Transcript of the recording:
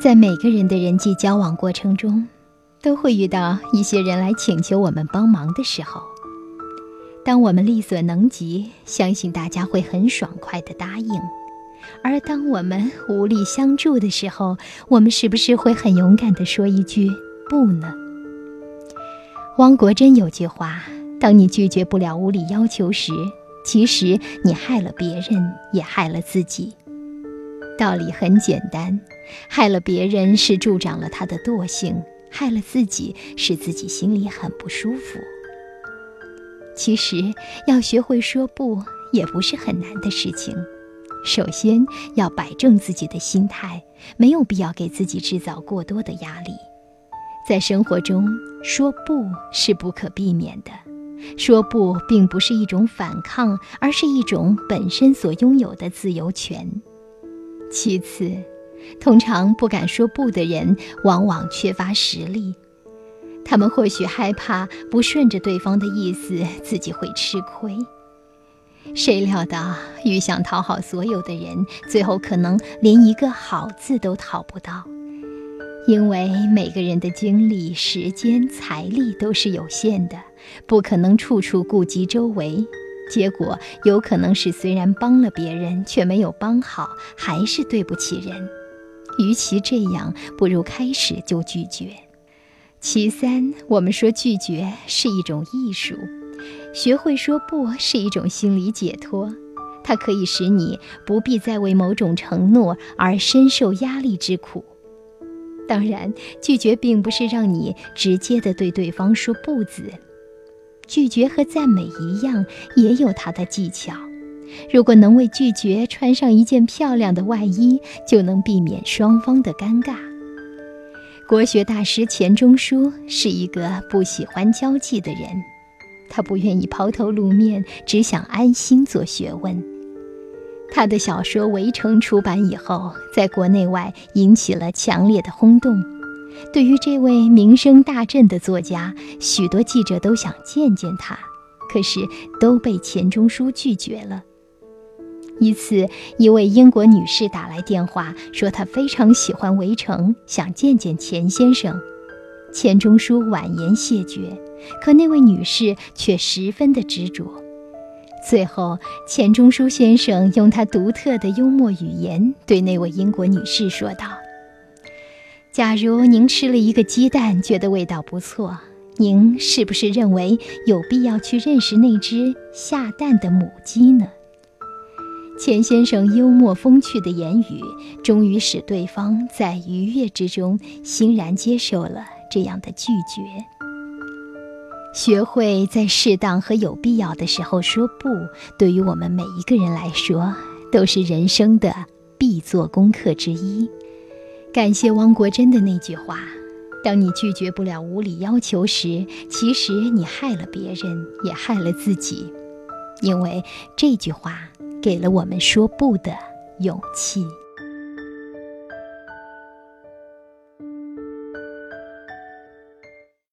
在每个人的人际交往过程中，都会遇到一些人来请求我们帮忙的时候。当我们力所能及，相信大家会很爽快地答应；而当我们无力相助的时候，我们是不是会很勇敢地说一句“不”呢？汪国真有句话：“当你拒绝不了无理要求时，其实你害了别人，也害了自己。”道理很简单，害了别人是助长了他的惰性，害了自己是自己心里很不舒服。其实要学会说不也不是很难的事情，首先要摆正自己的心态，没有必要给自己制造过多的压力。在生活中说不是不可避免的，说不并不是一种反抗，而是一种本身所拥有的自由权。其次，通常不敢说不的人，往往缺乏实力。他们或许害怕不顺着对方的意思，自己会吃亏。谁料到愈想讨好所有的人，最后可能连一个好字都讨不到。因为每个人的精力、时间、财力都是有限的，不可能处处顾及周围。结果有可能是虽然帮了别人，却没有帮好，还是对不起人。与其这样，不如开始就拒绝。其三，我们说拒绝是一种艺术，学会说不是一种心理解脱，它可以使你不必再为某种承诺而深受压力之苦。当然，拒绝并不是让你直接的对对方说不字，拒绝和赞美一样，也有它的技巧。如果能为拒绝穿上一件漂亮的外衣，就能避免双方的尴尬。国学大师钱钟书是一个不喜欢交际的人，他不愿意抛头露面，只想安心做学问。他的小说《围城》出版以后，在国内外引起了强烈的轰动。对于这位名声大振的作家，许多记者都想见见他，可是都被钱钟书拒绝了。一次，一位英国女士打来电话，说她非常喜欢《围城》，想见见钱先生。钱钟书婉言谢绝，可那位女士却十分的执着。最后，钱钟书先生用他独特的幽默语言对那位英国女士说道：“假如您吃了一个鸡蛋，觉得味道不错，您是不是认为有必要去认识那只下蛋的母鸡呢？”钱先生幽默风趣的言语，终于使对方在愉悦之中欣然接受了这样的拒绝。学会在适当和有必要的时候说不，对于我们每一个人来说，都是人生的必做功课之一。感谢汪国真的那句话：“当你拒绝不了无理要求时，其实你害了别人，也害了自己。”因为这句话。给了我们说不的勇气。